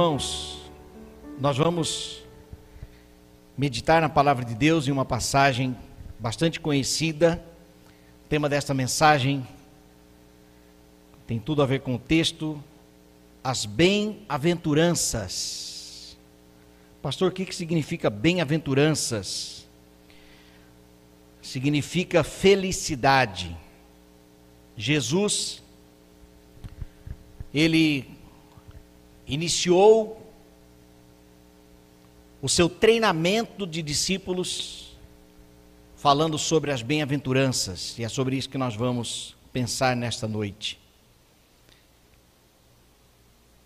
Irmãos, nós vamos meditar na palavra de Deus em uma passagem bastante conhecida. O tema desta mensagem tem tudo a ver com o texto, as bem-aventuranças. Pastor, o que, que significa bem-aventuranças? Significa felicidade. Jesus, ele iniciou o seu treinamento de discípulos falando sobre as bem-aventuranças, e é sobre isso que nós vamos pensar nesta noite.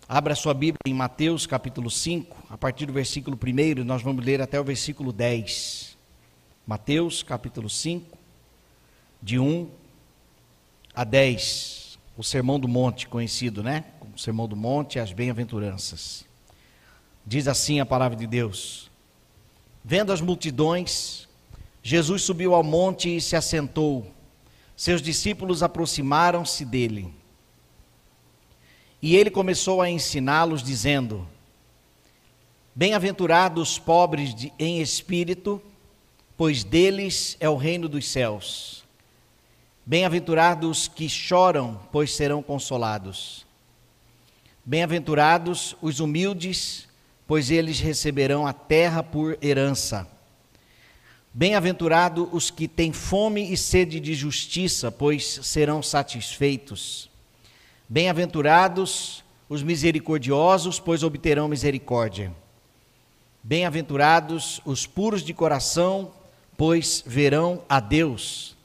Abra sua Bíblia em Mateus capítulo 5, a partir do versículo 1, nós vamos ler até o versículo 10. Mateus capítulo 5, de 1 a 10. O Sermão do Monte, conhecido, né? O Sermão do Monte e as bem-aventuranças. Diz assim a palavra de Deus: Vendo as multidões, Jesus subiu ao monte e se assentou. Seus discípulos aproximaram-se dele. E ele começou a ensiná-los, dizendo: Bem-aventurados os pobres de, em espírito, pois deles é o reino dos céus. Bem-aventurados os que choram, pois serão consolados. Bem-aventurados os humildes, pois eles receberão a terra por herança. Bem-aventurados os que têm fome e sede de justiça, pois serão satisfeitos. Bem-aventurados os misericordiosos, pois obterão misericórdia. Bem-aventurados os puros de coração, pois verão a Deus.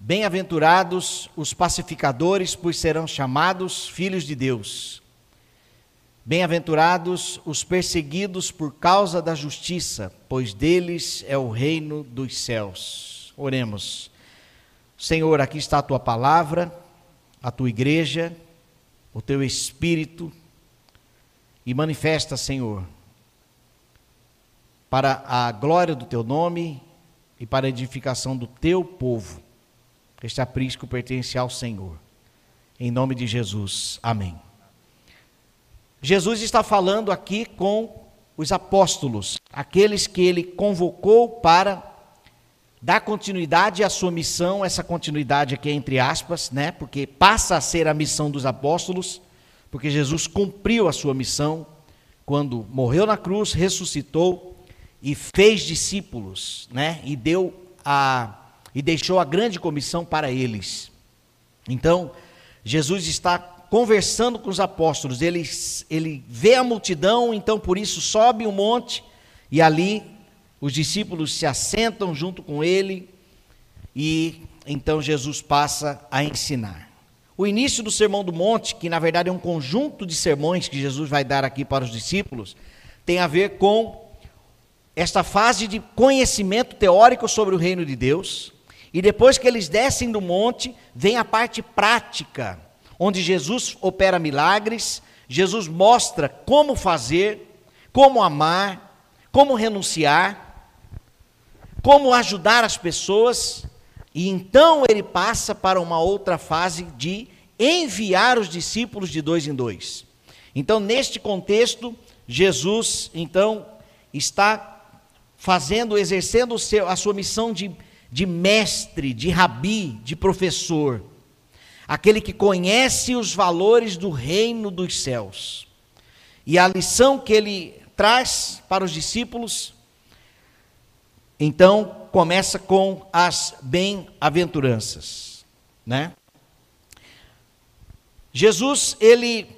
Bem-aventurados os pacificadores, pois serão chamados filhos de Deus. Bem-aventurados os perseguidos por causa da justiça, pois deles é o reino dos céus. Oremos. Senhor, aqui está a tua palavra a tua igreja, o teu espírito e manifesta, Senhor, para a glória do teu nome e para a edificação do teu povo. Este aprisco pertence ao Senhor. Em nome de Jesus. Amém. Jesus está falando aqui com os apóstolos, aqueles que ele convocou para dá continuidade à sua missão, essa continuidade aqui é entre aspas, né? Porque passa a ser a missão dos apóstolos, porque Jesus cumpriu a sua missão quando morreu na cruz, ressuscitou e fez discípulos, né? E deu a e deixou a grande comissão para eles. Então, Jesus está conversando com os apóstolos, ele, ele vê a multidão, então por isso sobe um monte e ali os discípulos se assentam junto com ele e então Jesus passa a ensinar. O início do Sermão do Monte, que na verdade é um conjunto de sermões que Jesus vai dar aqui para os discípulos, tem a ver com esta fase de conhecimento teórico sobre o reino de Deus. E depois que eles descem do monte, vem a parte prática, onde Jesus opera milagres, Jesus mostra como fazer, como amar, como renunciar como ajudar as pessoas, e então ele passa para uma outra fase de enviar os discípulos de dois em dois. Então, neste contexto, Jesus, então, está fazendo, exercendo a sua missão de, de mestre, de rabi, de professor, aquele que conhece os valores do reino dos céus. E a lição que ele traz para os discípulos então, começa com as bem-aventuranças, né? Jesus, ele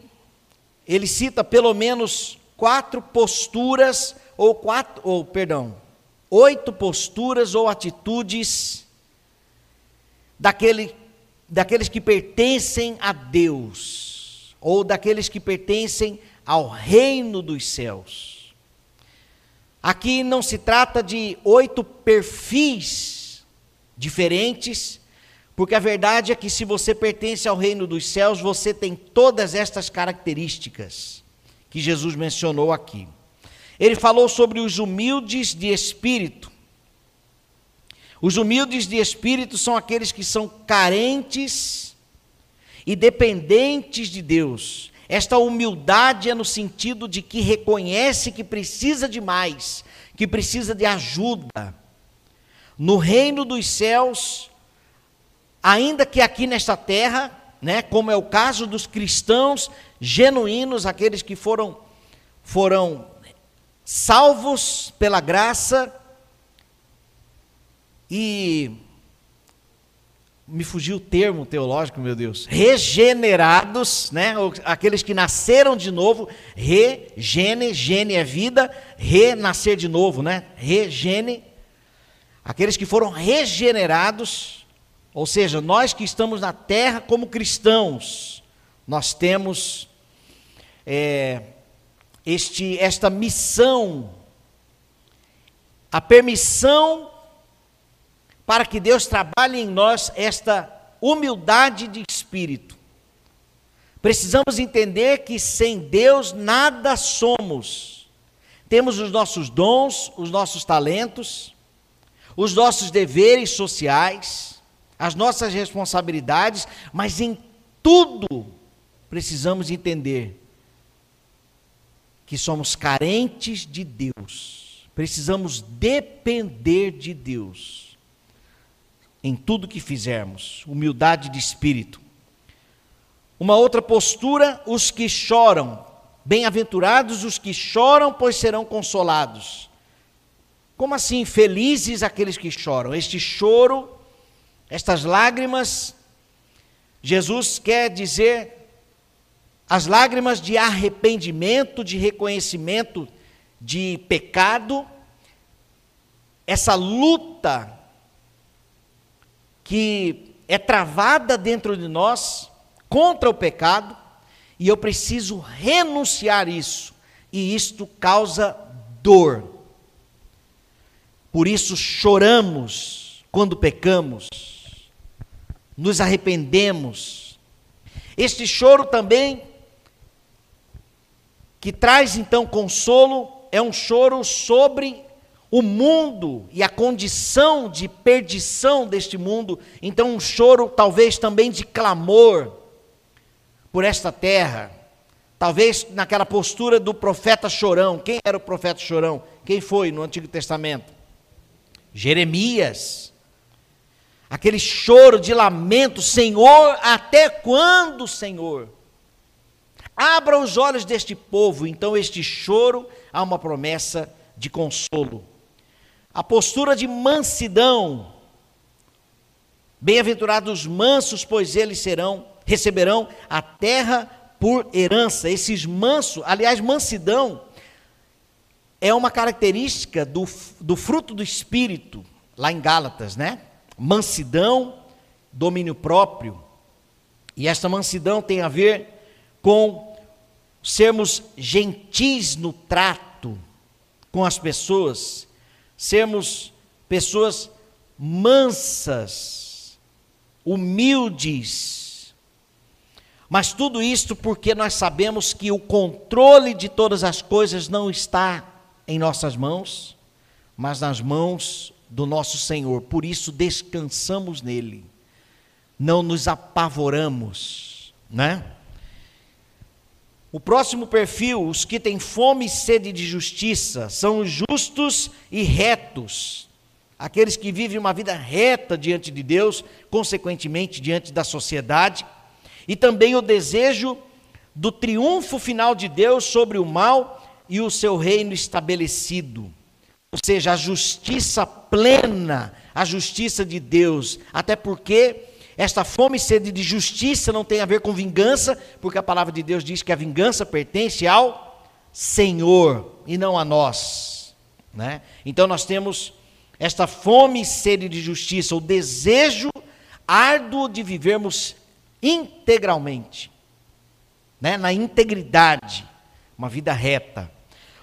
ele cita pelo menos quatro posturas ou quatro, ou perdão, oito posturas ou atitudes daquele, daqueles que pertencem a Deus ou daqueles que pertencem ao reino dos céus. Aqui não se trata de oito perfis diferentes, porque a verdade é que se você pertence ao reino dos céus, você tem todas estas características que Jesus mencionou aqui. Ele falou sobre os humildes de espírito. Os humildes de espírito são aqueles que são carentes e dependentes de Deus. Esta humildade é no sentido de que reconhece que precisa de mais, que precisa de ajuda. No reino dos céus, ainda que aqui nesta terra, né, como é o caso dos cristãos genuínos, aqueles que foram foram salvos pela graça e me fugiu o termo teológico, meu Deus. Regenerados, né? Aqueles que nasceram de novo, regene, gene é vida, renascer de novo, né? Regene. Aqueles que foram regenerados ou seja, nós que estamos na terra como cristãos, nós temos é, este, esta missão, a permissão para que Deus trabalhe em nós esta humildade de espírito. Precisamos entender que sem Deus nada somos. Temos os nossos dons, os nossos talentos, os nossos deveres sociais, as nossas responsabilidades, mas em tudo precisamos entender que somos carentes de Deus, precisamos depender de Deus em tudo que fizermos, humildade de espírito. Uma outra postura, os que choram, bem-aventurados os que choram, pois serão consolados. Como assim, felizes aqueles que choram? Este choro estas lágrimas, Jesus quer dizer as lágrimas de arrependimento, de reconhecimento de pecado, essa luta que é travada dentro de nós contra o pecado, e eu preciso renunciar isso, e isto causa dor. Por isso choramos quando pecamos nos arrependemos. Este choro também, que traz então consolo, é um choro sobre o mundo e a condição de perdição deste mundo. Então, um choro talvez também de clamor por esta terra. Talvez naquela postura do profeta chorão. Quem era o profeta chorão? Quem foi no Antigo Testamento? Jeremias aquele choro de lamento: Senhor, até quando, Senhor? Abra os olhos deste povo. Então, este choro há uma promessa de consolo. A postura de mansidão. Bem-aventurados os mansos, pois eles serão, receberão a terra por herança. Esses mansos, aliás, mansidão é uma característica do, do fruto do Espírito, lá em Gálatas, né? mansidão, domínio próprio. E esta mansidão tem a ver com sermos gentis no trato com as pessoas, sermos pessoas mansas, humildes. Mas tudo isto porque nós sabemos que o controle de todas as coisas não está em nossas mãos, mas nas mãos do nosso Senhor, por isso descansamos nele, não nos apavoramos, né? O próximo perfil, os que têm fome e sede de justiça, são os justos e retos, aqueles que vivem uma vida reta diante de Deus, consequentemente diante da sociedade, e também o desejo do triunfo final de Deus sobre o mal e o seu reino estabelecido. Ou seja, a justiça plena, a justiça de Deus, até porque esta fome e sede de justiça não tem a ver com vingança, porque a palavra de Deus diz que a vingança pertence ao Senhor e não a nós, né? Então nós temos esta fome e sede de justiça, o desejo árduo de vivermos integralmente, né? Na integridade, uma vida reta.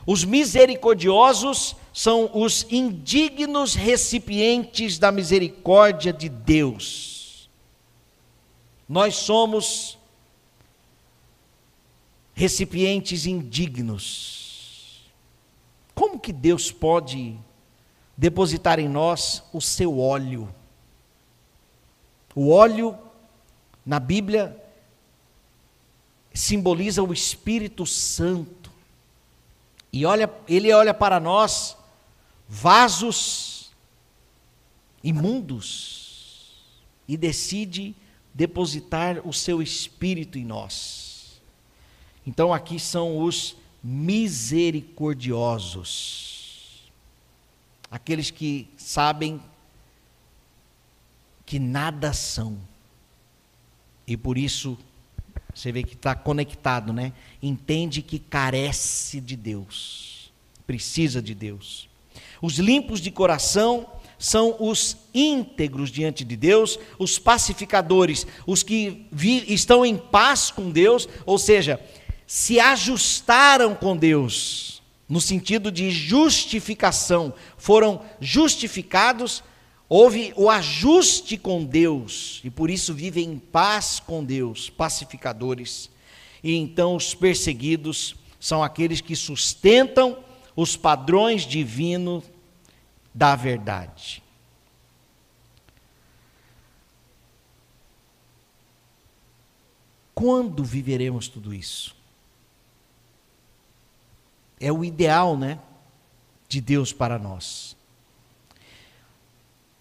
Os misericordiosos são os indignos recipientes da misericórdia de Deus. Nós somos recipientes indignos. Como que Deus pode depositar em nós o seu óleo? O óleo, na Bíblia, simboliza o Espírito Santo. E olha, ele olha para nós vasos imundos e decide depositar o seu espírito em nós. Então aqui são os misericordiosos. Aqueles que sabem que nada são. E por isso, você vê que está conectado, né? Entende que carece de Deus, precisa de Deus. Os limpos de coração são os íntegros diante de Deus, os pacificadores, os que estão em paz com Deus, ou seja, se ajustaram com Deus, no sentido de justificação, foram justificados, houve o ajuste com Deus, e por isso vivem em paz com Deus, pacificadores. E então os perseguidos são aqueles que sustentam os padrões divinos da verdade. Quando viveremos tudo isso? É o ideal, né? De Deus para nós.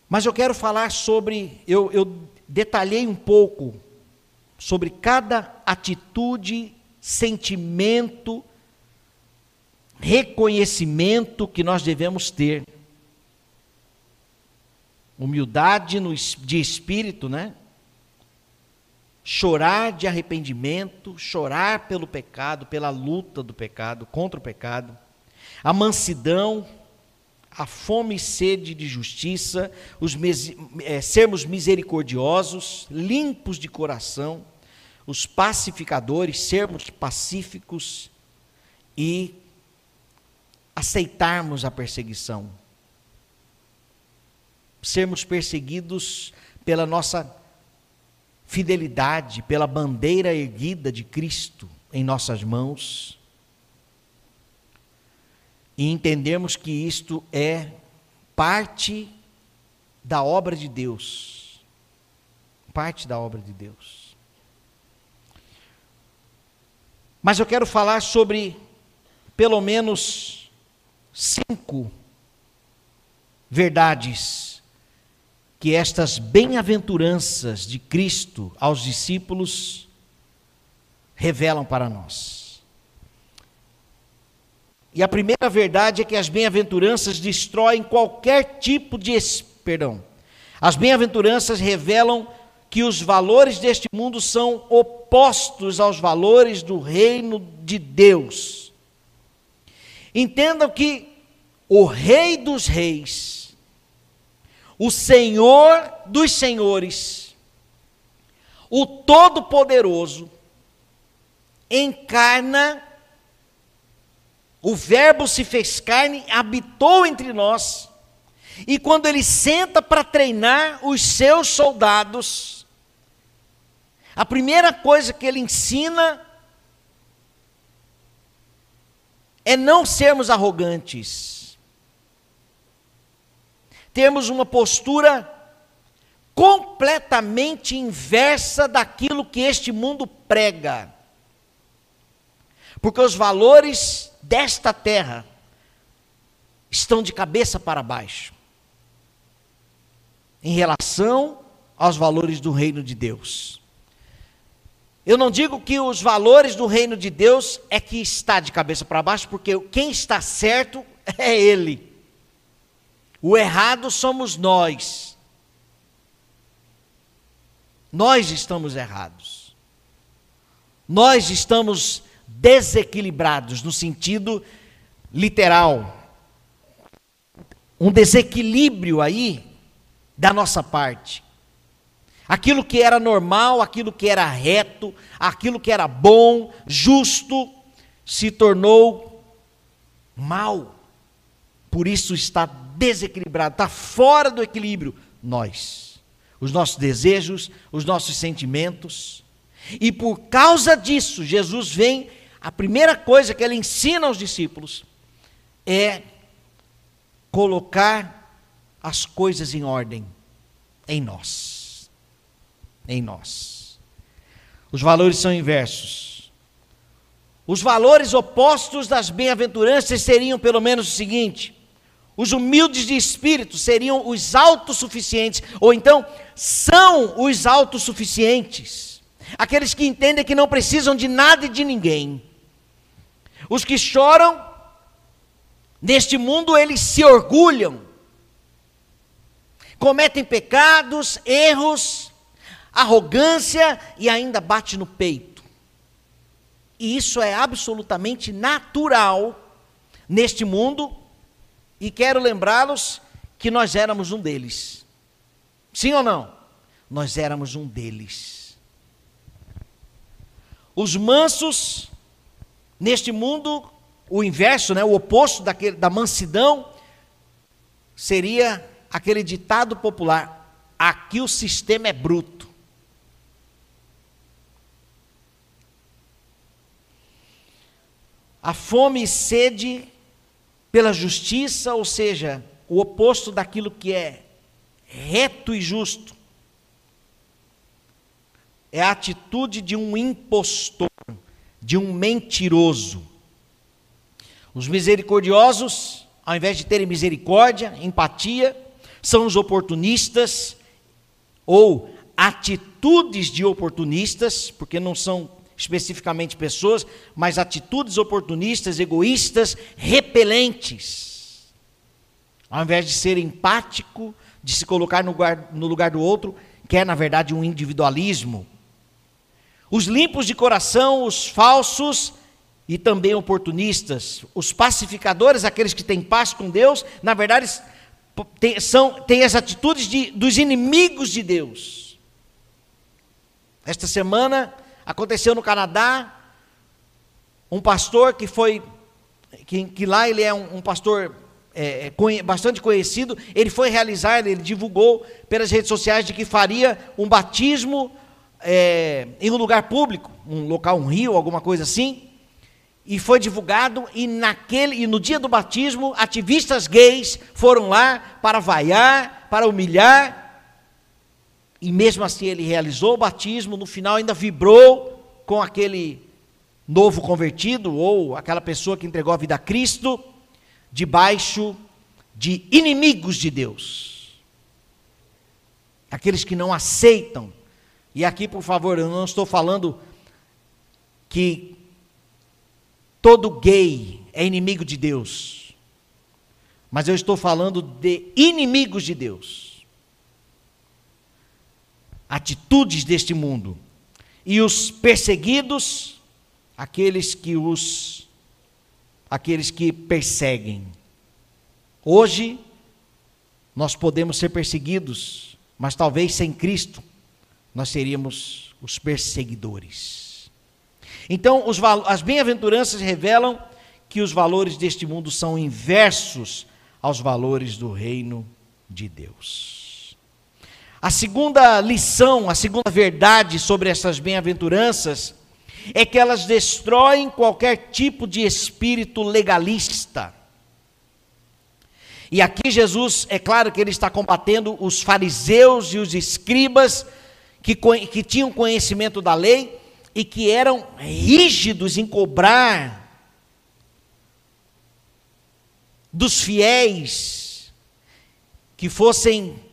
Mas eu quero falar sobre, eu, eu detalhei um pouco sobre cada atitude, sentimento, reconhecimento que nós devemos ter humildade de espírito, né? Chorar de arrependimento, chorar pelo pecado, pela luta do pecado, contra o pecado, a mansidão, a fome e sede de justiça, os, é, sermos misericordiosos, limpos de coração, os pacificadores, sermos pacíficos e aceitarmos a perseguição, sermos perseguidos pela nossa fidelidade, pela bandeira erguida de Cristo em nossas mãos. E entendemos que isto é parte da obra de Deus. Parte da obra de Deus. Mas eu quero falar sobre pelo menos cinco verdades que estas bem-aventuranças de Cristo aos discípulos revelam para nós. E a primeira verdade é que as bem-aventuranças destroem qualquer tipo de perdão. As bem-aventuranças revelam que os valores deste mundo são opostos aos valores do reino de Deus. Entendam que o Rei dos Reis o Senhor dos Senhores, o Todo-Poderoso, encarna, o Verbo se fez carne, habitou entre nós, e quando ele senta para treinar os seus soldados, a primeira coisa que ele ensina é não sermos arrogantes temos uma postura completamente inversa daquilo que este mundo prega. Porque os valores desta terra estão de cabeça para baixo em relação aos valores do reino de Deus. Eu não digo que os valores do reino de Deus é que está de cabeça para baixo, porque quem está certo é Ele. O errado somos nós. Nós estamos errados. Nós estamos desequilibrados no sentido literal. Um desequilíbrio aí da nossa parte. Aquilo que era normal, aquilo que era reto, aquilo que era bom, justo, se tornou mal. Por isso está desequilibrado, está fora do equilíbrio. Nós, os nossos desejos, os nossos sentimentos. E por causa disso, Jesus vem, a primeira coisa que ele ensina aos discípulos é colocar as coisas em ordem em nós. Em nós. Os valores são inversos. Os valores opostos das bem-aventuranças seriam pelo menos o seguinte: os humildes de espírito seriam os autossuficientes, ou então são os autossuficientes, aqueles que entendem que não precisam de nada e de ninguém. Os que choram neste mundo, eles se orgulham, cometem pecados, erros, arrogância e ainda bate no peito. E isso é absolutamente natural neste mundo, e quero lembrá-los que nós éramos um deles. Sim ou não? Nós éramos um deles. Os mansos neste mundo, o inverso, né, o oposto daquele, da mansidão, seria aquele ditado popular: aqui o sistema é bruto. A fome e sede pela justiça, ou seja, o oposto daquilo que é reto e justo, é a atitude de um impostor, de um mentiroso. Os misericordiosos, ao invés de terem misericórdia, empatia, são os oportunistas ou atitudes de oportunistas, porque não são especificamente pessoas, mas atitudes oportunistas, egoístas, repelentes. Ao invés de ser empático, de se colocar no lugar, no lugar do outro, que é na verdade um individualismo. Os limpos de coração, os falsos e também oportunistas, os pacificadores, aqueles que têm paz com Deus, na verdade tem, são, têm as atitudes de, dos inimigos de Deus. Esta semana Aconteceu no Canadá, um pastor que foi, que, que lá ele é um, um pastor é, é bastante conhecido, ele foi realizar, ele divulgou pelas redes sociais de que faria um batismo é, em um lugar público, um local, um rio, alguma coisa assim, e foi divulgado, e naquele, e no dia do batismo, ativistas gays foram lá para vaiar, para humilhar, e mesmo assim ele realizou o batismo, no final ainda vibrou com aquele novo convertido ou aquela pessoa que entregou a vida a Cristo, debaixo de inimigos de Deus. Aqueles que não aceitam. E aqui, por favor, eu não estou falando que todo gay é inimigo de Deus. Mas eu estou falando de inimigos de Deus atitudes deste mundo. E os perseguidos, aqueles que os aqueles que perseguem. Hoje nós podemos ser perseguidos, mas talvez sem Cristo nós seríamos os perseguidores. Então, os, as bem-aventuranças revelam que os valores deste mundo são inversos aos valores do reino de Deus. A segunda lição, a segunda verdade sobre essas bem-aventuranças é que elas destroem qualquer tipo de espírito legalista. E aqui Jesus, é claro que ele está combatendo os fariseus e os escribas que, que tinham conhecimento da lei e que eram rígidos em cobrar dos fiéis que fossem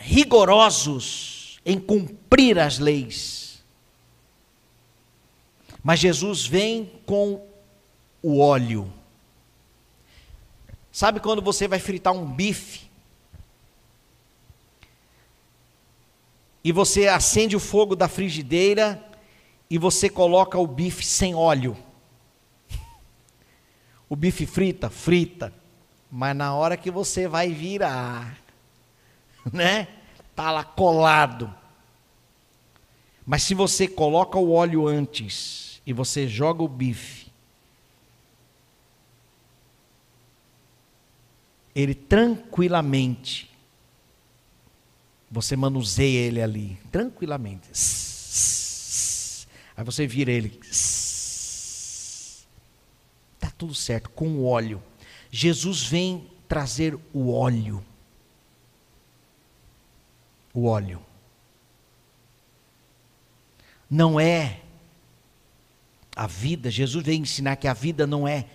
rigorosos em cumprir as leis. Mas Jesus vem com o óleo. Sabe quando você vai fritar um bife? E você acende o fogo da frigideira e você coloca o bife sem óleo. O bife frita, frita. Mas na hora que você vai virar, né? Está lá colado. Mas se você coloca o óleo antes e você joga o bife, ele tranquilamente, você manuseia ele ali, tranquilamente. Aí você vira ele. Está tudo certo, com o óleo. Jesus vem trazer o óleo o óleo. Não é A vida, Jesus veio ensinar que a vida não é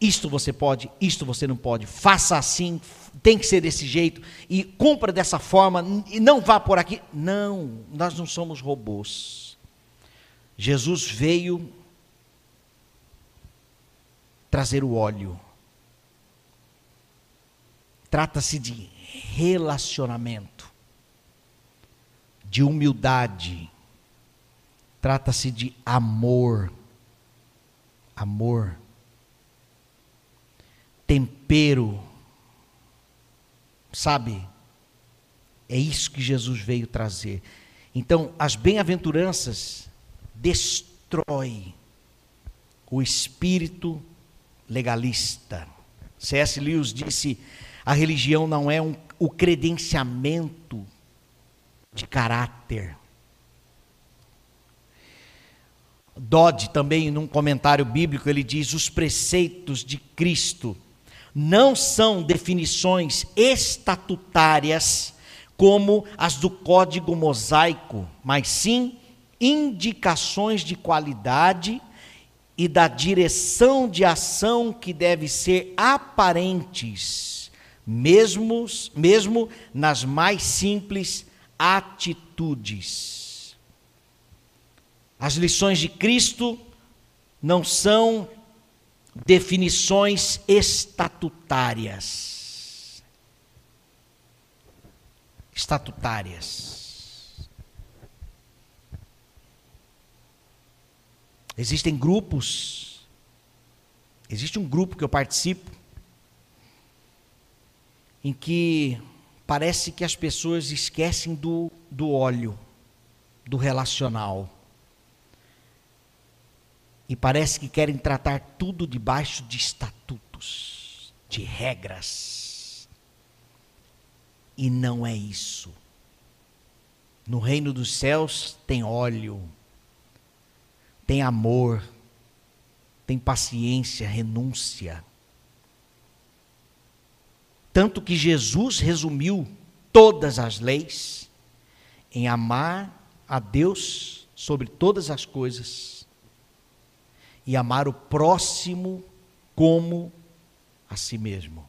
isto você pode, isto você não pode, faça assim, tem que ser desse jeito, e cumpra dessa forma, e não vá por aqui. Não, nós não somos robôs. Jesus veio trazer o óleo. Trata-se de relacionamento, de humildade, trata-se de amor. Amor tempero. Sabe? É isso que Jesus veio trazer. Então, as bem-aventuranças destrói o espírito legalista. C.S. Lewis disse: a religião não é um, o credenciamento de caráter. Dodd também, num comentário bíblico, ele diz: os preceitos de Cristo não são definições estatutárias como as do código mosaico, mas sim indicações de qualidade e da direção de ação que deve ser aparentes, mesmo, mesmo nas mais simples atitudes. As lições de Cristo não são definições estatutárias. Estatutárias. Existem grupos, existe um grupo que eu participo, em que parece que as pessoas esquecem do, do óleo, do relacional e parece que querem tratar tudo debaixo de estatutos, de regras. E não é isso. No reino dos céus tem óleo, tem amor, tem paciência, renúncia. Tanto que Jesus resumiu todas as leis em amar a Deus sobre todas as coisas e amar o próximo como a si mesmo.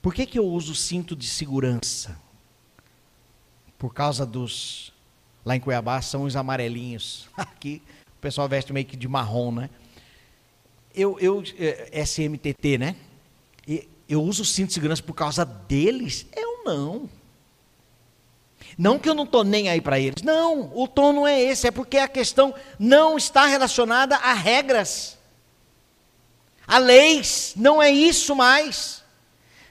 Por que, que eu uso cinto de segurança? Por causa dos. Lá em Cuiabá são os amarelinhos. Aqui o pessoal veste meio que de marrom, né? Eu, eu é, SMTT, né? Eu uso o cinto de segurança por causa deles? Eu não. Não que eu não estou nem aí para eles. Não, o tom não é esse. É porque a questão não está relacionada a regras, a leis. Não é isso mais.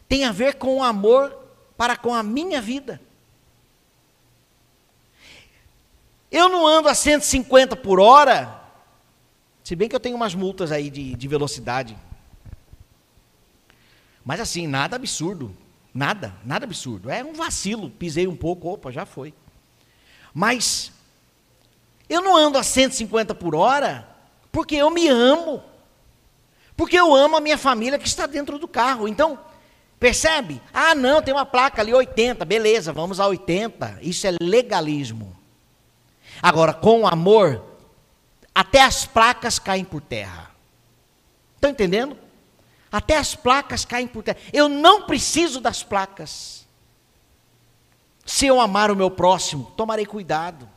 Tem a ver com o amor para com a minha vida. Eu não ando a 150 por hora, se bem que eu tenho umas multas aí de, de velocidade. Mas assim, nada absurdo. Nada, nada absurdo. É um vacilo, pisei um pouco, opa, já foi. Mas eu não ando a 150 por hora porque eu me amo. Porque eu amo a minha família que está dentro do carro. Então, percebe? Ah, não, tem uma placa ali 80, beleza, vamos a 80. Isso é legalismo. Agora, com amor, até as placas caem por terra. Estão entendendo? Até as placas caem por terra. Eu não preciso das placas. Se eu amar o meu próximo, tomarei cuidado.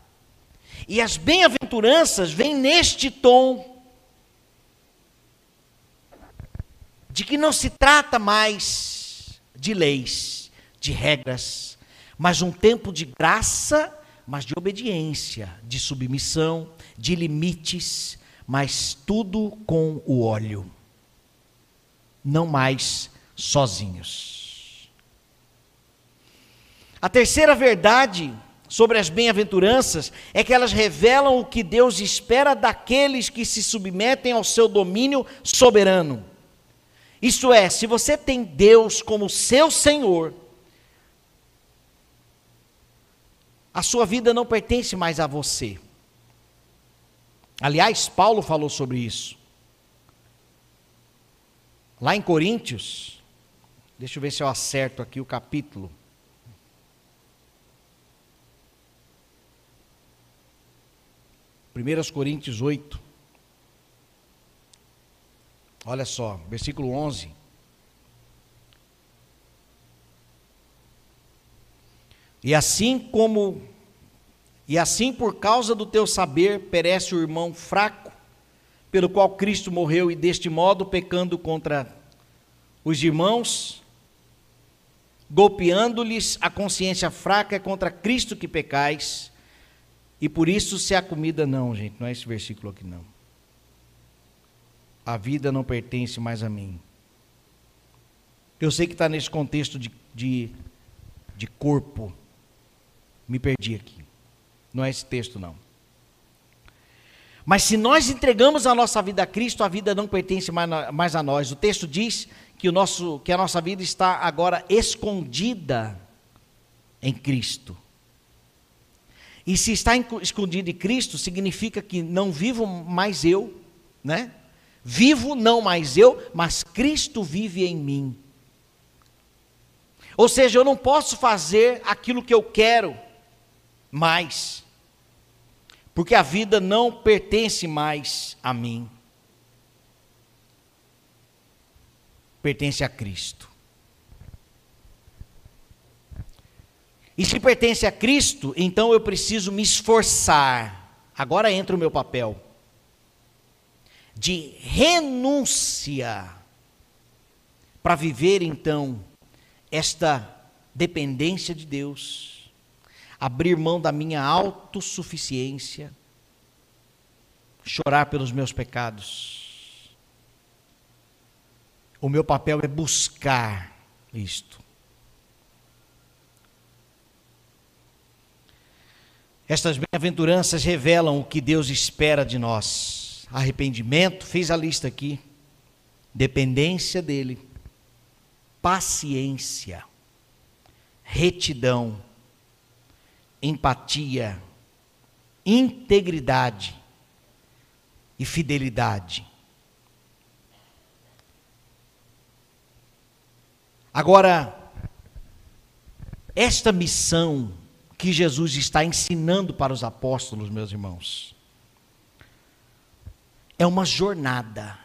E as bem-aventuranças vêm neste tom de que não se trata mais de leis, de regras, mas um tempo de graça, mas de obediência, de submissão, de limites, mas tudo com o óleo não mais sozinhos. A terceira verdade sobre as bem-aventuranças é que elas revelam o que Deus espera daqueles que se submetem ao seu domínio soberano. Isto é, se você tem Deus como seu Senhor, a sua vida não pertence mais a você. Aliás, Paulo falou sobre isso. Lá em Coríntios, deixa eu ver se eu acerto aqui o capítulo. 1 Coríntios 8. Olha só, versículo 11. E assim como e assim por causa do teu saber perece o irmão fraco, pelo qual Cristo morreu e deste modo pecando contra os irmãos, golpeando-lhes a consciência fraca é contra Cristo que pecais, e por isso se a comida não, gente, não é esse versículo aqui não. A vida não pertence mais a mim. Eu sei que está nesse contexto de, de, de corpo. Me perdi aqui. Não é esse texto, não. Mas se nós entregamos a nossa vida a Cristo, a vida não pertence mais a nós. O texto diz que, o nosso, que a nossa vida está agora escondida em Cristo. E se está escondido em Cristo, significa que não vivo mais eu, né? Vivo não mais eu, mas Cristo vive em mim. Ou seja, eu não posso fazer aquilo que eu quero mais, porque a vida não pertence mais a mim. pertence a Cristo. E se pertence a Cristo, então eu preciso me esforçar. Agora entra o meu papel de renúncia para viver então esta dependência de Deus, abrir mão da minha autossuficiência, chorar pelos meus pecados. O meu papel é buscar isto. Estas bem-aventuranças revelam o que Deus espera de nós: arrependimento, fez a lista aqui, dependência dEle, paciência, retidão, empatia, integridade e fidelidade. Agora, esta missão que Jesus está ensinando para os apóstolos, meus irmãos, é uma jornada.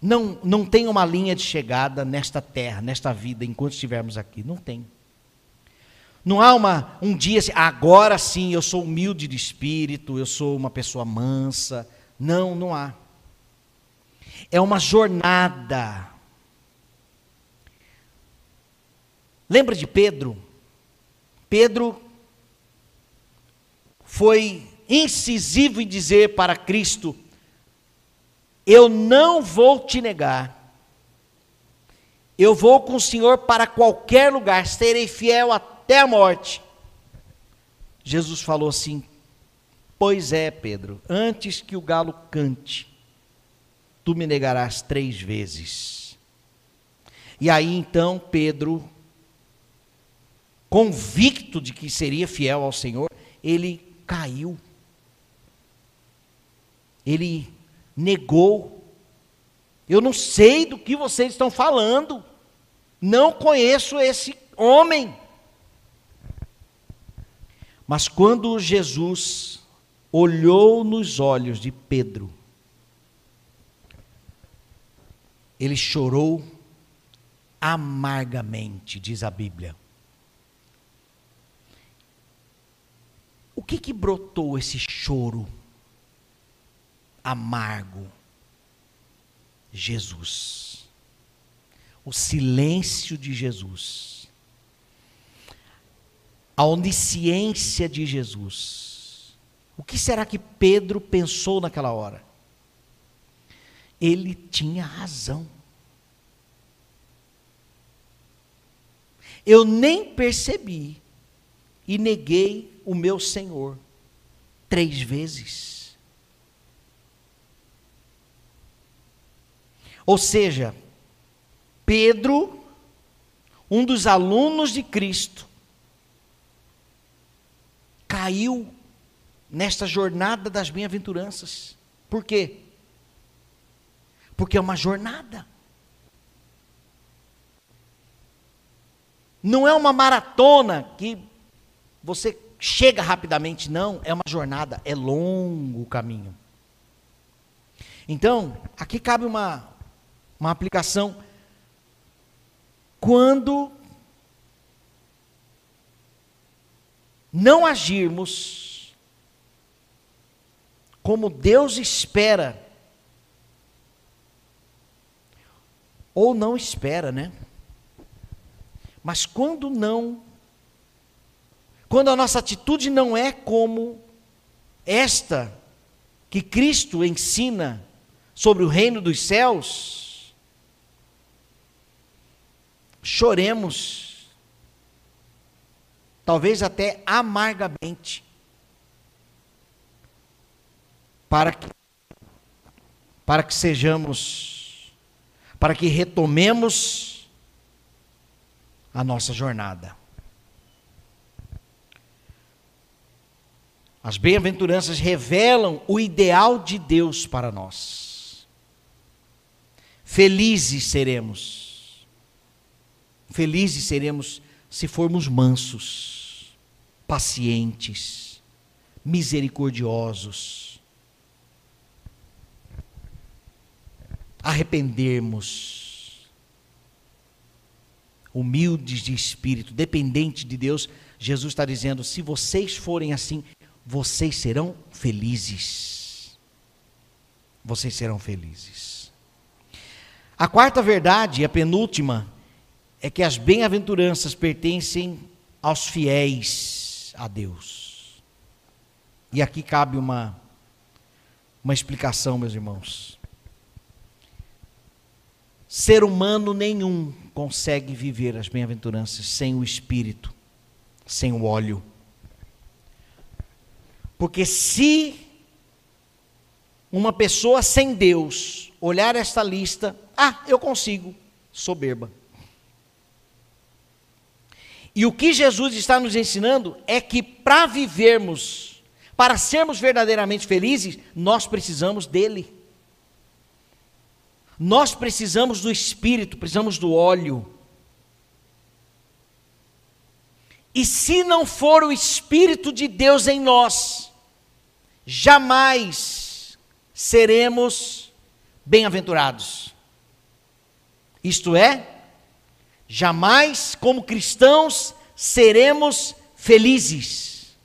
Não, não tem uma linha de chegada nesta terra, nesta vida, enquanto estivermos aqui. Não tem. Não há uma, um dia assim, agora sim eu sou humilde de espírito, eu sou uma pessoa mansa. Não, não há. É uma jornada Lembra de Pedro? Pedro foi incisivo em dizer para Cristo: Eu não vou te negar. Eu vou com o Senhor para qualquer lugar, serei fiel até a morte. Jesus falou assim: Pois é, Pedro, antes que o galo cante, tu me negarás três vezes. E aí então Pedro convicto de que seria fiel ao Senhor, ele caiu. Ele negou. Eu não sei do que vocês estão falando. Não conheço esse homem. Mas quando Jesus olhou nos olhos de Pedro, ele chorou amargamente, diz a Bíblia. O que que brotou esse choro amargo? Jesus. O silêncio de Jesus. A onisciência de Jesus. O que será que Pedro pensou naquela hora? Ele tinha razão. Eu nem percebi e neguei o meu Senhor três vezes. Ou seja, Pedro, um dos alunos de Cristo, caiu nesta jornada das bem-aventuranças. Por quê? Porque é uma jornada. Não é uma maratona que você chega rapidamente, não, é uma jornada, é longo o caminho. Então, aqui cabe uma, uma aplicação. Quando não agirmos como Deus espera, ou não espera, né? Mas quando não, quando a nossa atitude não é como esta que Cristo ensina sobre o reino dos céus, choremos talvez até amargamente, para que, para que sejamos, para que retomemos a nossa jornada. As bem-aventuranças revelam o ideal de Deus para nós. Felizes seremos. Felizes seremos se formos mansos, pacientes, misericordiosos, arrependermos, humildes de espírito, dependentes de Deus, Jesus está dizendo: se vocês forem assim, vocês serão felizes. Vocês serão felizes. A quarta verdade, a penúltima, é que as bem-aventuranças pertencem aos fiéis a Deus. E aqui cabe uma, uma explicação, meus irmãos. Ser humano nenhum consegue viver as bem-aventuranças sem o Espírito, sem o óleo. Porque se uma pessoa sem Deus olhar esta lista, ah, eu consigo, soberba. E o que Jesus está nos ensinando é que para vivermos, para sermos verdadeiramente felizes, nós precisamos dele. Nós precisamos do Espírito, precisamos do óleo. E se não for o Espírito de Deus em nós, jamais seremos bem-aventurados. Isto é, jamais, como cristãos, seremos felizes.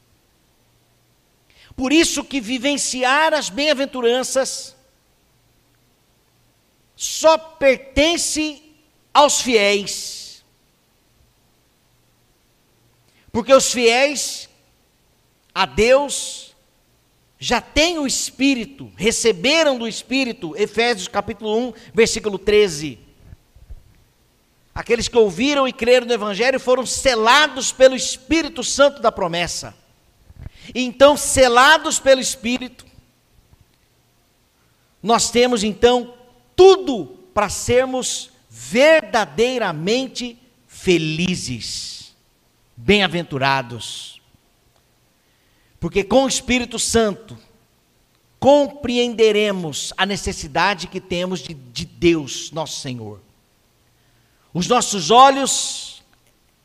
Por isso que vivenciar as bem-aventuranças só pertence aos fiéis. Porque os fiéis a Deus já têm o Espírito, receberam do Espírito, Efésios capítulo 1, versículo 13. Aqueles que ouviram e creram no Evangelho foram selados pelo Espírito Santo da promessa. Então, selados pelo Espírito, nós temos então tudo para sermos verdadeiramente felizes, bem-aventurados. Porque com o Espírito Santo compreenderemos a necessidade que temos de, de Deus, nosso Senhor. Os nossos olhos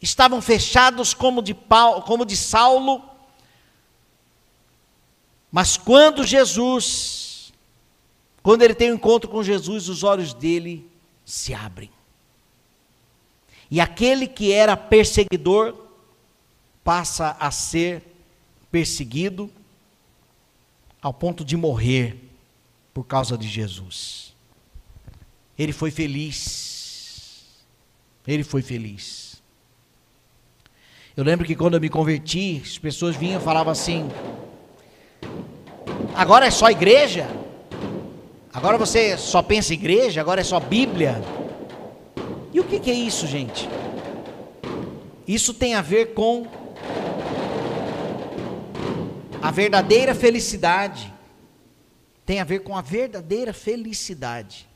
estavam fechados como de, Paulo, como de Saulo, mas quando Jesus, quando ele tem um encontro com Jesus, os olhos dele se abrem. E aquele que era perseguidor passa a ser perseguido ao ponto de morrer por causa de Jesus. Ele foi feliz ele foi feliz. Eu lembro que quando eu me converti, as pessoas vinham e falavam assim: agora é só igreja? Agora você só pensa em igreja? Agora é só Bíblia? E o que, que é isso, gente? Isso tem a ver com a verdadeira felicidade. Tem a ver com a verdadeira felicidade.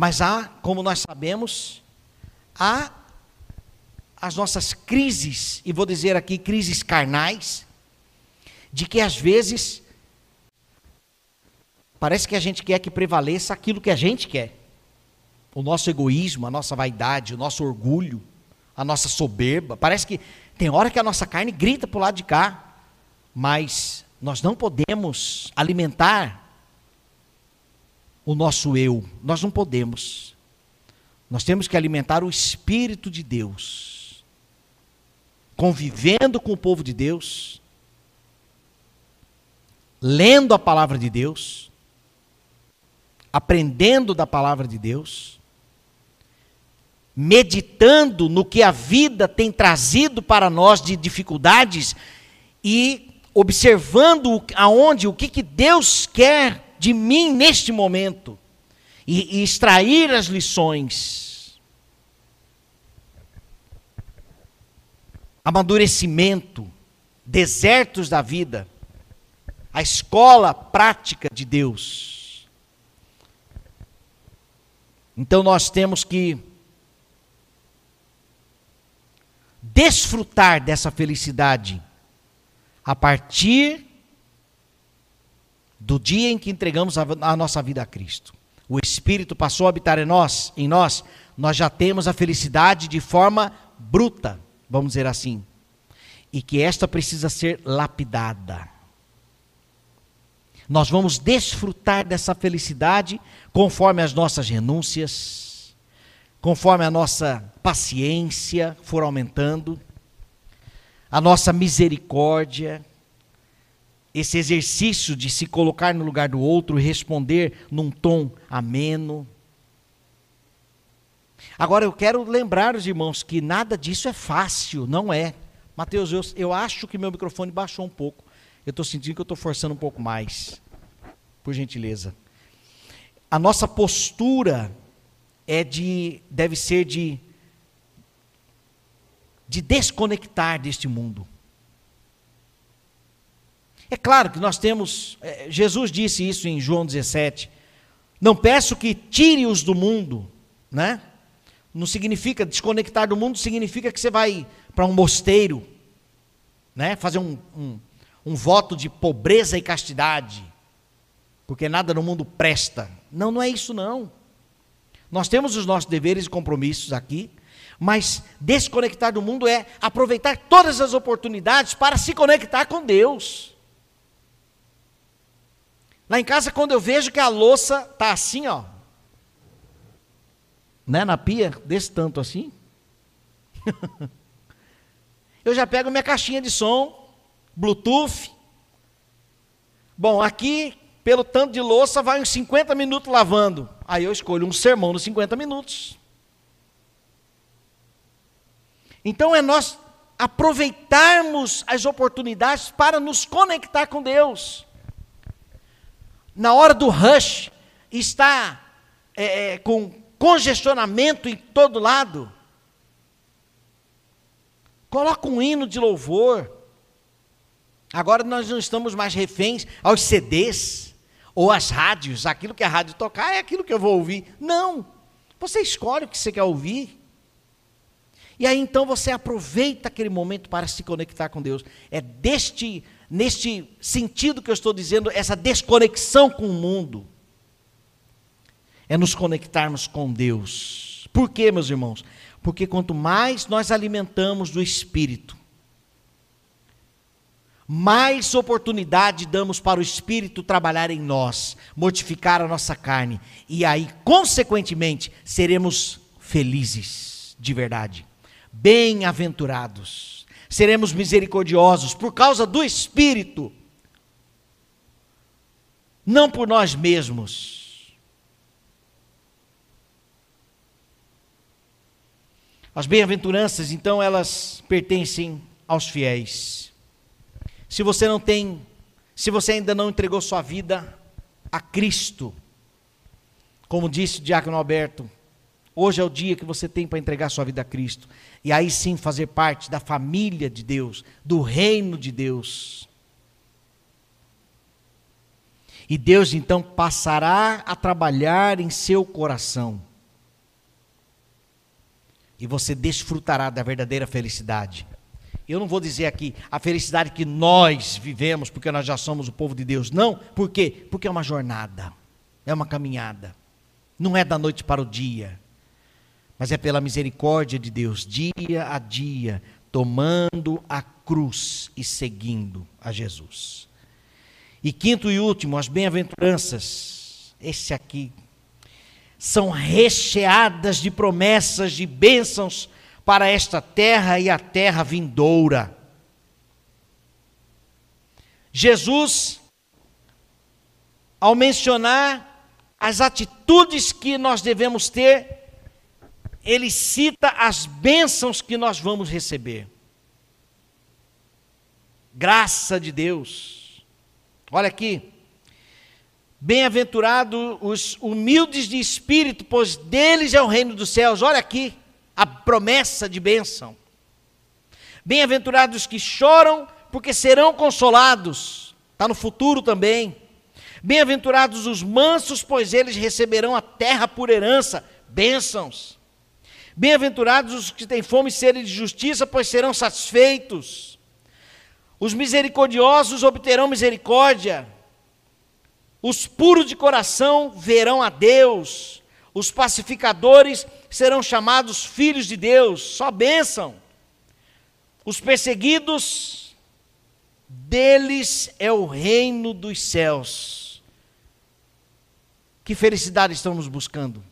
Mas há, como nós sabemos, há as nossas crises, e vou dizer aqui crises carnais, de que às vezes parece que a gente quer que prevaleça aquilo que a gente quer. O nosso egoísmo, a nossa vaidade, o nosso orgulho, a nossa soberba. Parece que Tem hora que a nossa carne grita para o lado de cá, mas nós não podemos alimentar o nosso eu. Nós não podemos. Nós temos que alimentar o Espírito de Deus. Convivendo com o povo de Deus, lendo a palavra de Deus, aprendendo da palavra de Deus, meditando no que a vida tem trazido para nós de dificuldades e observando aonde, o que, que Deus quer de mim neste momento e, e extrair as lições. Amadurecimento, desertos da vida, a escola prática de Deus. Então nós temos que desfrutar dessa felicidade a partir do dia em que entregamos a, a, nossa vida a Cristo. O Espírito passou a habitar em nós, em nós, nós já temos a felicidade de forma bruta, vamos dizer assim. E que esta precisa ser lapidada. Nós vamos desfrutar dessa felicidade conforme as nossas renúncias, conforme a nossa paciência for aumentando a nossa misericórdia, esse exercício de se colocar no lugar do outro responder num tom ameno. Agora eu quero lembrar os irmãos que nada disso é fácil, não é. Mateus, eu, eu acho que meu microfone baixou um pouco. Eu estou sentindo que eu estou forçando um pouco mais. Por gentileza. A nossa postura é de, deve ser de de desconectar deste mundo. É claro que nós temos, é, Jesus disse isso em João 17, não peço que tire-os do mundo, né? Não significa, desconectar do mundo significa que você vai para um mosteiro, né? Fazer um, um, um voto de pobreza e castidade, porque nada no mundo presta. Não, não é isso não. Nós temos os nossos deveres e compromissos aqui, mas desconectar do mundo é aproveitar todas as oportunidades para se conectar com Deus. Lá em casa, quando eu vejo que a louça está assim, ó, né, na pia, desse tanto assim, eu já pego minha caixinha de som, Bluetooth. Bom, aqui, pelo tanto de louça, vai uns 50 minutos lavando. Aí eu escolho um sermão nos 50 minutos. Então é nós aproveitarmos as oportunidades para nos conectar com Deus. Na hora do rush, está é, é, com congestionamento em todo lado. Coloca um hino de louvor. Agora nós não estamos mais reféns aos CDs ou às rádios. Aquilo que a rádio tocar é aquilo que eu vou ouvir. Não. Você escolhe o que você quer ouvir. E aí então você aproveita aquele momento para se conectar com Deus. É deste neste sentido que eu estou dizendo, essa desconexão com o mundo. É nos conectarmos com Deus. Por quê, meus irmãos? Porque quanto mais nós alimentamos do espírito, mais oportunidade damos para o Espírito trabalhar em nós, mortificar a nossa carne, e aí, consequentemente, seremos felizes de verdade bem-aventurados. Seremos misericordiosos por causa do Espírito, não por nós mesmos. As bem-aventuranças, então, elas pertencem aos fiéis. Se você não tem, se você ainda não entregou sua vida a Cristo, como disse o diácono Alberto, Hoje é o dia que você tem para entregar sua vida a Cristo. E aí sim fazer parte da família de Deus, do reino de Deus. E Deus então passará a trabalhar em seu coração. E você desfrutará da verdadeira felicidade. Eu não vou dizer aqui a felicidade que nós vivemos, porque nós já somos o povo de Deus. Não, por quê? Porque é uma jornada, é uma caminhada. Não é da noite para o dia mas é pela misericórdia de Deus, dia a dia, tomando a cruz e seguindo a Jesus. E quinto e último, as bem-aventuranças. Esse aqui são recheadas de promessas, de bênçãos para esta terra e a terra vindoura. Jesus, ao mencionar as atitudes que nós devemos ter, ele cita as bênçãos que nós vamos receber. Graça de Deus. Olha aqui. Bem-aventurados os humildes de espírito, pois deles é o reino dos céus. Olha aqui a promessa de bênção. Bem-aventurados que choram, porque serão consolados. Está no futuro também. Bem-aventurados os mansos, pois eles receberão a terra por herança. Bênçãos. Bem-aventurados os que têm fome e sede de justiça, pois serão satisfeitos. Os misericordiosos obterão misericórdia. Os puros de coração verão a Deus. Os pacificadores serão chamados filhos de Deus. Só bênção. Os perseguidos, deles é o reino dos céus. Que felicidade estamos buscando?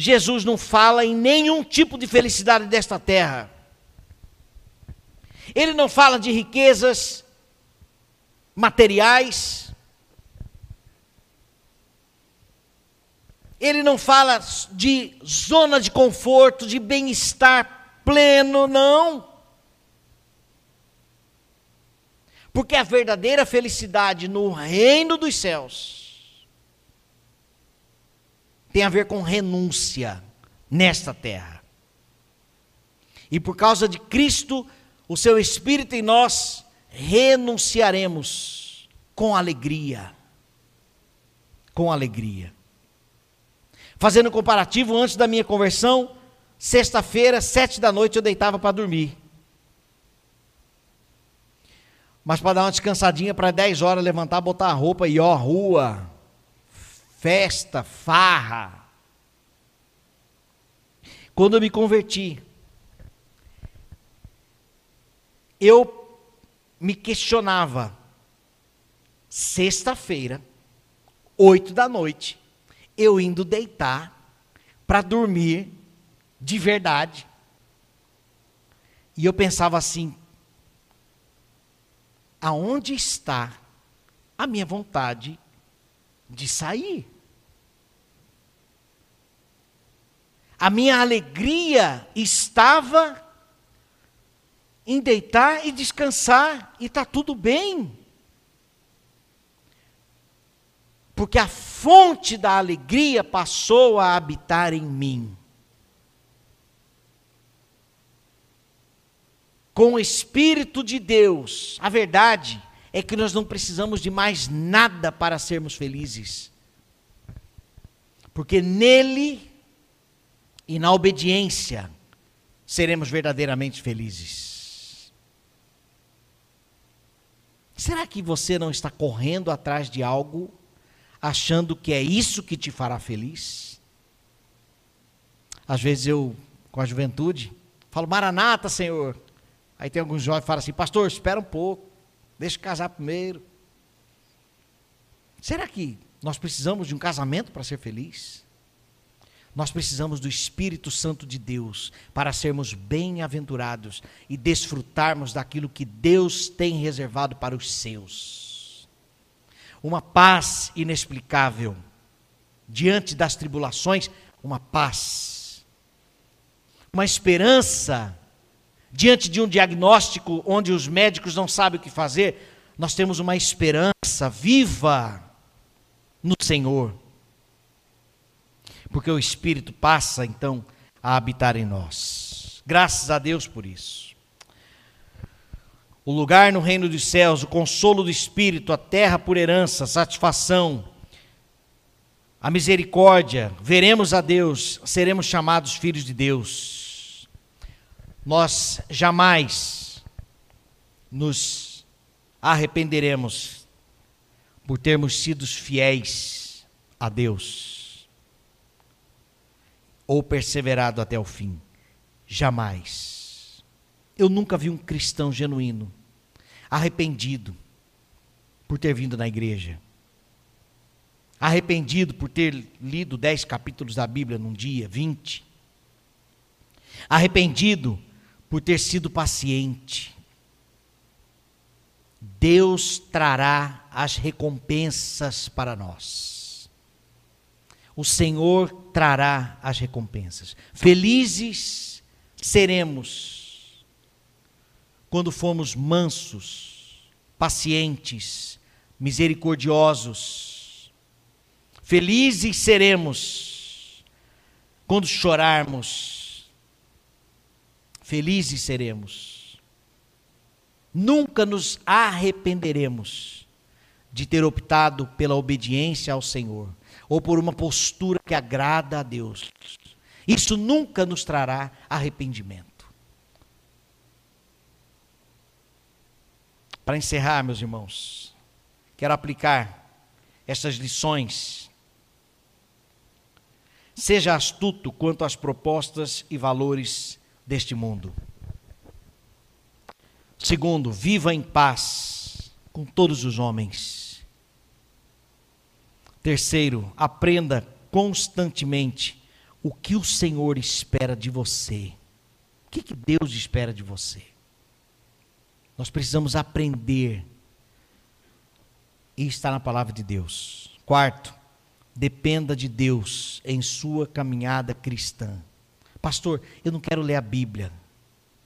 Jesus não fala em nenhum tipo de felicidade desta terra. Ele não fala de riquezas materiais. Ele não fala de zona de conforto, de bem-estar pleno, não. Porque a verdadeira felicidade no reino dos céus tem a ver com renúncia nesta terra. E por causa de Cristo, o seu Espírito em nós, renunciaremos com alegria. Com alegria. Fazendo comparativo, antes da minha conversão, sexta-feira, sete da noite, eu deitava para dormir. Mas para dar uma descansadinha, para dez horas, levantar, botar a roupa e ó, rua, festa, farra. Quando eu me converti, eu me questionava, sexta-feira, oito da noite, eu indo deitar para dormir de verdade. E eu pensava assim: aonde está a minha vontade de sair. A minha alegria estava em deitar e descansar, e está tudo bem. Porque a fonte da alegria passou a habitar em mim. Com o Espírito de Deus, a verdade é que nós não precisamos de mais nada para sermos felizes. Porque nele e na obediência seremos verdadeiramente felizes. Será que você não está correndo atrás de algo, achando que é isso que te fará feliz? Às vezes eu, com a juventude, falo, Maranata, Senhor. Aí tem alguns jovens que falam assim, pastor, espera um pouco. Deixa casar primeiro. Será que nós precisamos de um casamento para ser feliz? Nós precisamos do Espírito Santo de Deus para sermos bem-aventurados e desfrutarmos daquilo que Deus tem reservado para os seus. Uma paz inexplicável diante das tribulações, uma paz. Uma esperança diante de um diagnóstico onde os médicos não sabem o que fazer, nós temos uma esperança viva no Senhor. Porque o Espírito passa então a habitar em nós. Graças a Deus por isso. O lugar no reino dos céus, o consolo do Espírito, a terra por herança, satisfação, a misericórdia, veremos a Deus, seremos chamados filhos de Deus nós jamais nos arrependeremos por termos sido fiéis a Deus ou perseverado até o fim. Jamais. Eu nunca vi um cristão genuíno, arrependido por ter vindo na igreja, arrependido por ter lido dez capítulos da Bíblia num dia, vinte, arrependido por ter sido paciente. Deus trará as recompensas para nós. O Senhor trará as recompensas. Felizes seremos quando formos mansos, pacientes, misericordiosos. Felizes seremos quando chorarmos. Felizes seremos. Nunca nos arrependeremos de ter optado pela obediência ao Senhor ou por uma postura que agrada a Deus. Isso nunca nos trará arrependimento. Para encerrar, meus irmãos, quero aplicar essas lições. Seja astuto quanto às propostas e valores deste mundo. Segundo, viva em paz com todos os homens. Terceiro, aprenda constantemente o que o Senhor espera de você. O que, que Deus espera de você? Nós precisamos aprender. E está na palavra de Deus. Quarto, dependa de Deus em sua caminhada cristã. Pastor, eu não quero ler a Bíblia.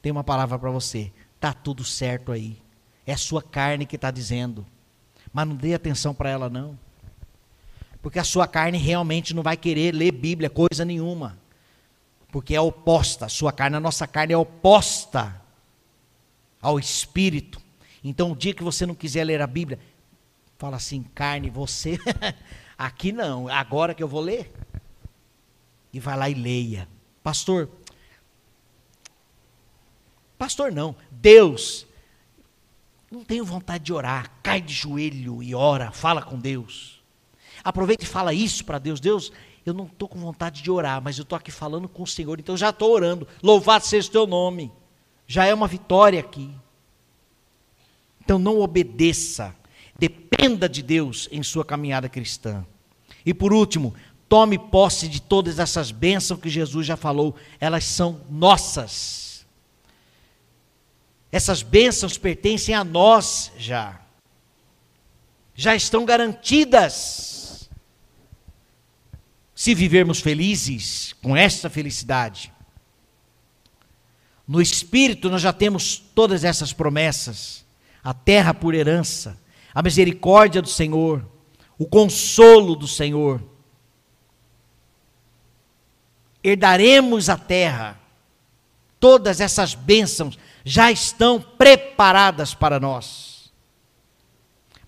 Tem uma palavra para você. Está tudo certo aí. É a sua carne que está dizendo. Mas não dê atenção para ela, não. Porque a sua carne realmente não vai querer ler Bíblia, coisa nenhuma. Porque é oposta. A sua carne, a nossa carne é oposta ao Espírito. Então, o dia que você não quiser ler a Bíblia, fala assim: carne, você. Aqui não, agora que eu vou ler. E vai lá e leia. Pastor, pastor não, Deus, não tenho vontade de orar, cai de joelho e ora, fala com Deus. Aproveita e fala isso para Deus. Deus, eu não estou com vontade de orar, mas eu estou aqui falando com o Senhor, então já estou orando. Louvado seja o teu nome. Já é uma vitória aqui. Então não obedeça. Dependa de Deus em sua caminhada cristã. E por último, tome posse de todas essas bênçãos que Jesus já falou, elas são nossas. Essas bênçãos pertencem a nós já. Já estão garantidas se vivermos felizes com essa felicidade. No Espírito nós já temos todas essas promessas: a terra por herança, a misericórdia do Senhor, o consolo do Senhor. Herdaremos a terra, todas essas bênçãos já estão preparadas para nós.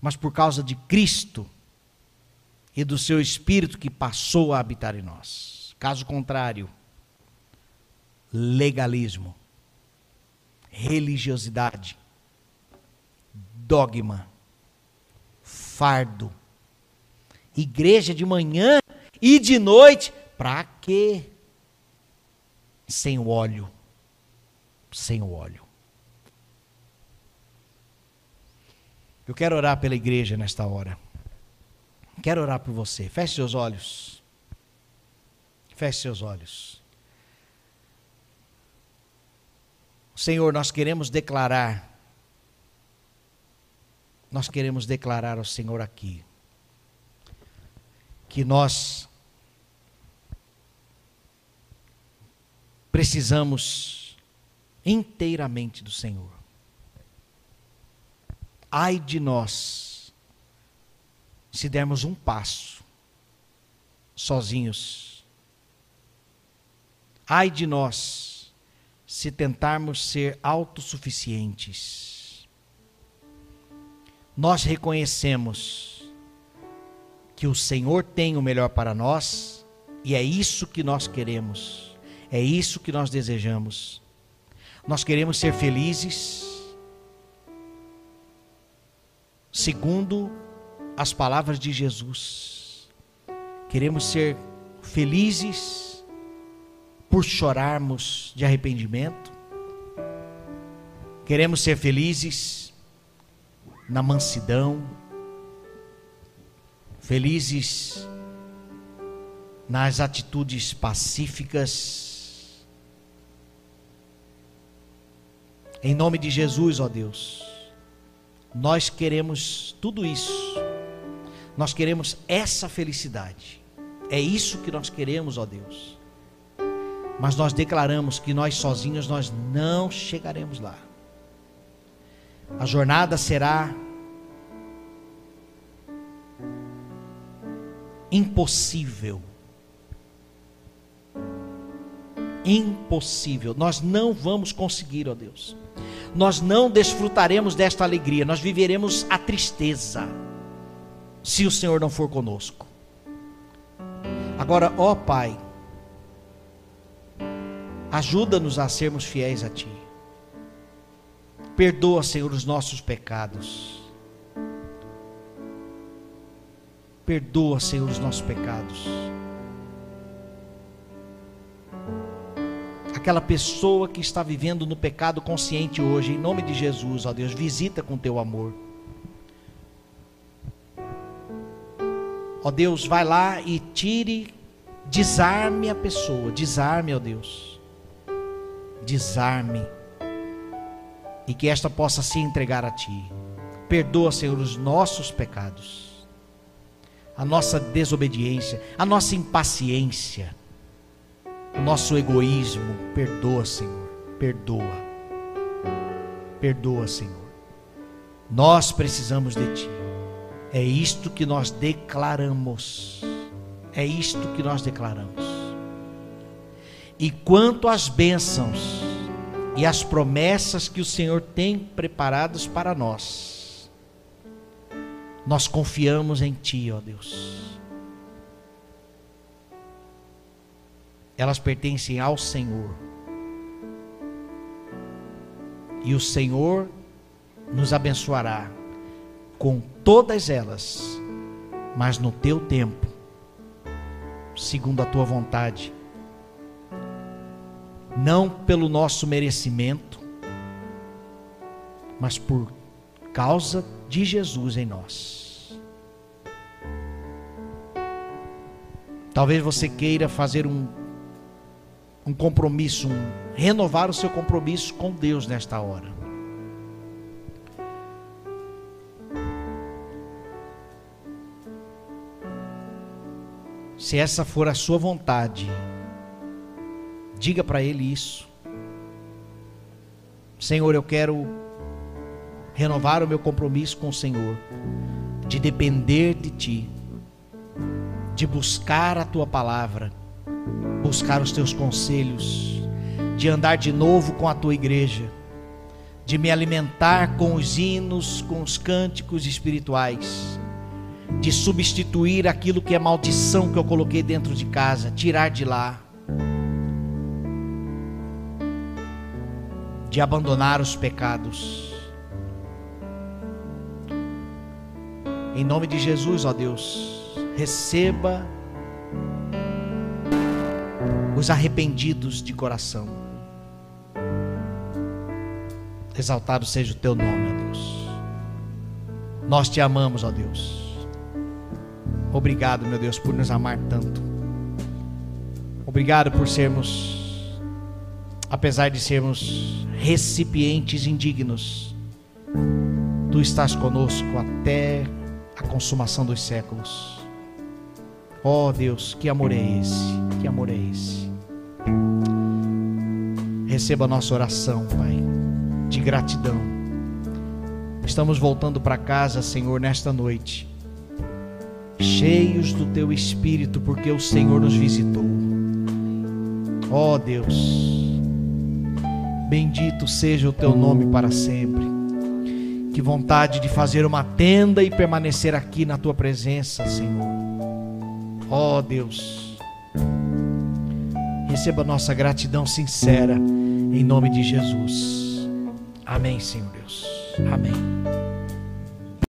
Mas por causa de Cristo, e do seu espírito que passou a habitar em nós. Caso contrário, legalismo, religiosidade, dogma, fardo, igreja de manhã e de noite, para quê? Sem o óleo, sem o óleo. Eu quero orar pela igreja nesta hora. Quero orar por você. Feche seus olhos. Feche seus olhos. Senhor, nós queremos declarar, nós queremos declarar ao Senhor aqui, que nós precisamos inteiramente do Senhor. Ai de nós se dermos um passo sozinhos. Ai de nós se tentarmos ser autossuficientes. Nós reconhecemos que o Senhor tem o melhor para nós e é isso que nós queremos, é isso que nós desejamos. Nós queremos ser felizes, segundo as palavras de Jesus. Queremos ser felizes por chorarmos de arrependimento. Queremos ser felizes na mansidão, felizes nas atitudes pacíficas. Em nome de Jesus, ó Deus, nós queremos tudo isso. Nós queremos essa felicidade. É isso que nós queremos, ó Deus. Mas nós declaramos que nós sozinhos nós não chegaremos lá. A jornada será impossível. Impossível. Nós não vamos conseguir, ó Deus. Nós não desfrutaremos desta alegria, nós viveremos a tristeza se o Senhor não for conosco. Agora, ó Pai, ajuda-nos a sermos fiéis a Ti. Perdoa, Senhor, os nossos pecados. Perdoa, Senhor, os nossos pecados. Aquela pessoa que está vivendo no pecado consciente hoje, em nome de Jesus, ó Deus, visita com teu amor. Ó Deus, vai lá e tire, desarme a pessoa, desarme, ó Deus. Desarme e que esta possa se entregar a Ti. Perdoa, Senhor, os nossos pecados, a nossa desobediência, a nossa impaciência, o nosso egoísmo. Perdoa, Senhor, perdoa. Perdoa, Senhor. Nós precisamos de Ti. É isto que nós declaramos. É isto que nós declaramos. E quanto às bênçãos, e as promessas que o Senhor tem preparadas para nós. Nós confiamos em Ti, ó Deus. Elas pertencem ao Senhor. E o Senhor nos abençoará com todas elas, mas no teu tempo, segundo a tua vontade não pelo nosso merecimento, mas por causa de Jesus em nós. Talvez você queira fazer um, um compromisso, um, renovar o seu compromisso com Deus nesta hora. Se essa for a sua vontade, Diga para Ele isso. Senhor, eu quero renovar o meu compromisso com o Senhor, de depender de Ti, de buscar a Tua palavra, buscar os Teus conselhos, de andar de novo com a Tua igreja, de me alimentar com os hinos, com os cânticos espirituais, de substituir aquilo que é maldição que eu coloquei dentro de casa, tirar de lá de abandonar os pecados. Em nome de Jesus, ó Deus, receba os arrependidos de coração. Exaltado seja o teu nome, ó Deus. Nós te amamos, ó Deus. Obrigado, meu Deus, por nos amar tanto. Obrigado por sermos apesar de sermos recipientes indignos, tu estás conosco até a consumação dos séculos. Ó oh Deus, que amor é esse? Que amor é esse? Receba a nossa oração, Pai, de gratidão. Estamos voltando para casa, Senhor, nesta noite, cheios do Teu Espírito, porque o Senhor nos visitou. Ó oh, Deus, Bendito seja o teu nome para sempre. Que vontade de fazer uma tenda e permanecer aqui na tua presença, Senhor. Ó oh, Deus, receba nossa gratidão sincera em nome de Jesus. Amém, Senhor Deus. Amém.